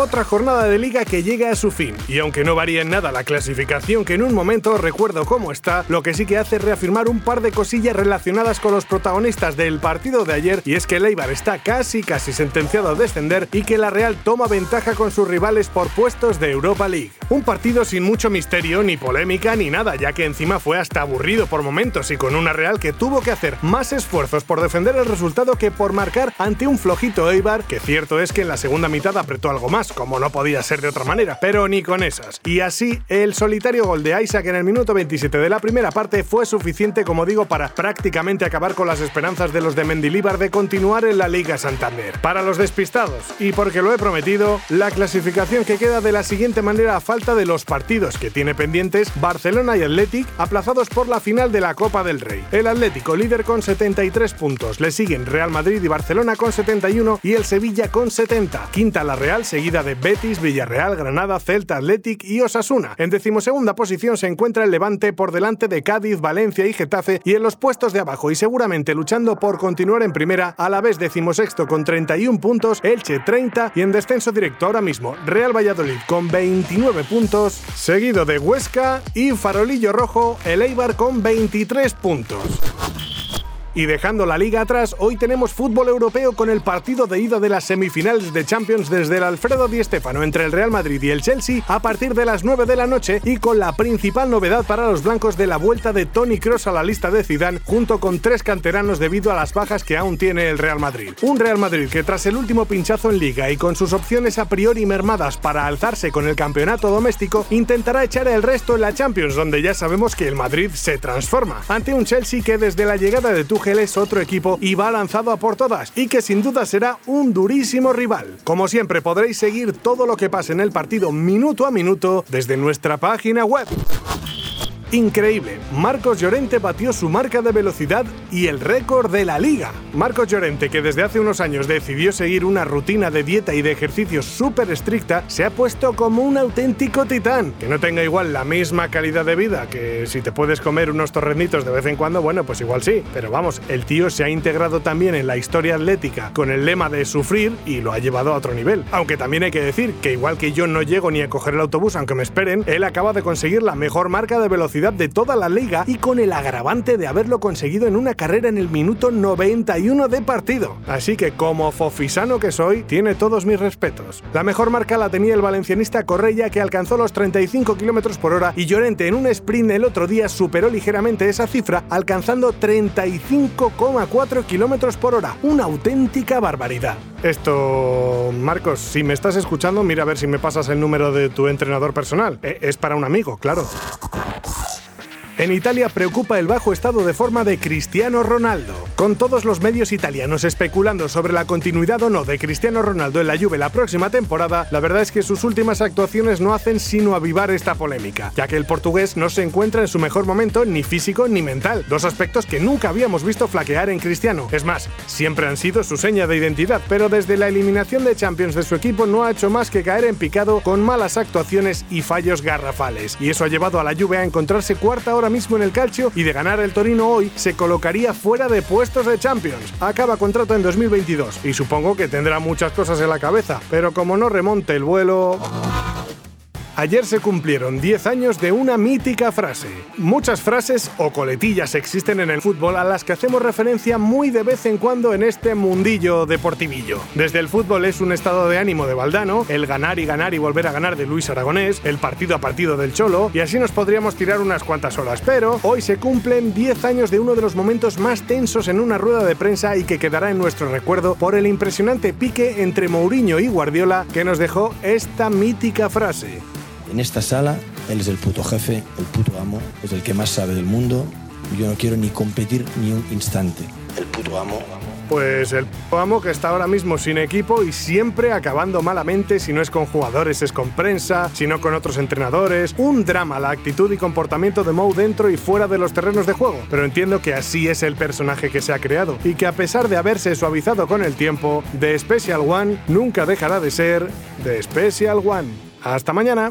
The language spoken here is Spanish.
Otra jornada de liga que llega a su fin. Y aunque no varía en nada la clasificación, que en un momento recuerdo cómo está, lo que sí que hace es reafirmar un par de cosillas relacionadas con los protagonistas del partido de ayer, y es que el está casi casi sentenciado a descender y que la Real toma ventaja con sus rivales por puestos de Europa League. Un partido sin mucho misterio, ni polémica, ni nada, ya que encima fue hasta aburrido por momentos y con una Real que tuvo que hacer más esfuerzos por defender el resultado que por marcar ante un flojito Eibar, que cierto es que en la segunda mitad apretó algo más como no podía ser de otra manera, pero ni con esas. Y así, el solitario gol de Isaac en el minuto 27 de la primera parte fue suficiente, como digo, para prácticamente acabar con las esperanzas de los de Mendilíbar de continuar en la Liga Santander. Para los despistados, y porque lo he prometido, la clasificación que queda de la siguiente manera falta de los partidos que tiene pendientes Barcelona y Athletic, aplazados por la final de la Copa del Rey. El Atlético líder con 73 puntos, le siguen Real Madrid y Barcelona con 71 y el Sevilla con 70. Quinta la Real, seguida de Betis, Villarreal, Granada, Celta, Athletic y Osasuna. En decimosegunda posición se encuentra el Levante por delante de Cádiz, Valencia y Getafe y en los puestos de abajo y seguramente luchando por continuar en primera, a la vez decimosexto con 31 puntos, Elche 30 y en descenso directo ahora mismo Real Valladolid con 29 puntos, seguido de Huesca y Farolillo Rojo, el Eibar con 23 puntos. Y dejando la liga atrás, hoy tenemos fútbol europeo con el partido de ida de las semifinales de Champions desde el Alfredo Di Stéfano entre el Real Madrid y el Chelsea a partir de las 9 de la noche y con la principal novedad para los blancos de la vuelta de Tony Cross a la lista de Zidane junto con tres canteranos debido a las bajas que aún tiene el Real Madrid. Un Real Madrid que tras el último pinchazo en liga y con sus opciones a priori mermadas para alzarse con el campeonato doméstico, intentará echar el resto en la Champions donde ya sabemos que el Madrid se transforma ante un Chelsea que desde la llegada de Tuchel es otro equipo y va lanzado a por todas y que sin duda será un durísimo rival. Como siempre podréis seguir todo lo que pase en el partido minuto a minuto desde nuestra página web. Increíble, Marcos Llorente batió su marca de velocidad y el récord de la liga. Marcos Llorente, que desde hace unos años decidió seguir una rutina de dieta y de ejercicios súper estricta, se ha puesto como un auténtico titán. Que no tenga igual la misma calidad de vida, que si te puedes comer unos torrenitos de vez en cuando, bueno, pues igual sí. Pero vamos, el tío se ha integrado también en la historia atlética con el lema de sufrir y lo ha llevado a otro nivel. Aunque también hay que decir que igual que yo no llego ni a coger el autobús aunque me esperen, él acaba de conseguir la mejor marca de velocidad de toda la liga y con el agravante de haberlo conseguido en una carrera en el minuto 91 de partido. Así que como fofisano que soy, tiene todos mis respetos. La mejor marca la tenía el valencianista Correia que alcanzó los 35 km por hora y Llorente en un sprint el otro día superó ligeramente esa cifra alcanzando 35,4 km por hora. Una auténtica barbaridad. Esto, Marcos, si me estás escuchando, mira a ver si me pasas el número de tu entrenador personal. E, es para un amigo, claro. En Italia preocupa el bajo estado de forma de Cristiano Ronaldo. Con todos los medios italianos especulando sobre la continuidad o no de Cristiano Ronaldo en la Juve la próxima temporada, la verdad es que sus últimas actuaciones no hacen sino avivar esta polémica, ya que el portugués no se encuentra en su mejor momento ni físico ni mental, dos aspectos que nunca habíamos visto flaquear en Cristiano. Es más, siempre han sido su seña de identidad, pero desde la eliminación de Champions de su equipo no ha hecho más que caer en picado con malas actuaciones y fallos garrafales, y eso ha llevado a la Juve a encontrarse cuarta hora mismo en el calcio y de ganar el Torino hoy se colocaría fuera de puestos de Champions. Acaba contrato en 2022 y supongo que tendrá muchas cosas en la cabeza, pero como no remonte el vuelo... Ayer se cumplieron 10 años de una mítica frase. Muchas frases o coletillas existen en el fútbol a las que hacemos referencia muy de vez en cuando en este mundillo deportivillo. Desde el fútbol es un estado de ánimo de Valdano, el ganar y ganar y volver a ganar de Luis Aragonés, el partido a partido del Cholo, y así nos podríamos tirar unas cuantas horas. Pero hoy se cumplen 10 años de uno de los momentos más tensos en una rueda de prensa y que quedará en nuestro recuerdo por el impresionante pique entre Mourinho y Guardiola que nos dejó esta mítica frase. En esta sala, él es el puto jefe, el puto amo, es el que más sabe del mundo. Yo no quiero ni competir ni un instante. El puto amo Pues el amo que está ahora mismo sin equipo y siempre acabando malamente si no es con jugadores es con prensa, si no con otros entrenadores. Un drama la actitud y comportamiento de Moe dentro y fuera de los terrenos de juego. Pero entiendo que así es el personaje que se ha creado y que a pesar de haberse suavizado con el tiempo, The Special One nunca dejará de ser The Special One. Hasta mañana.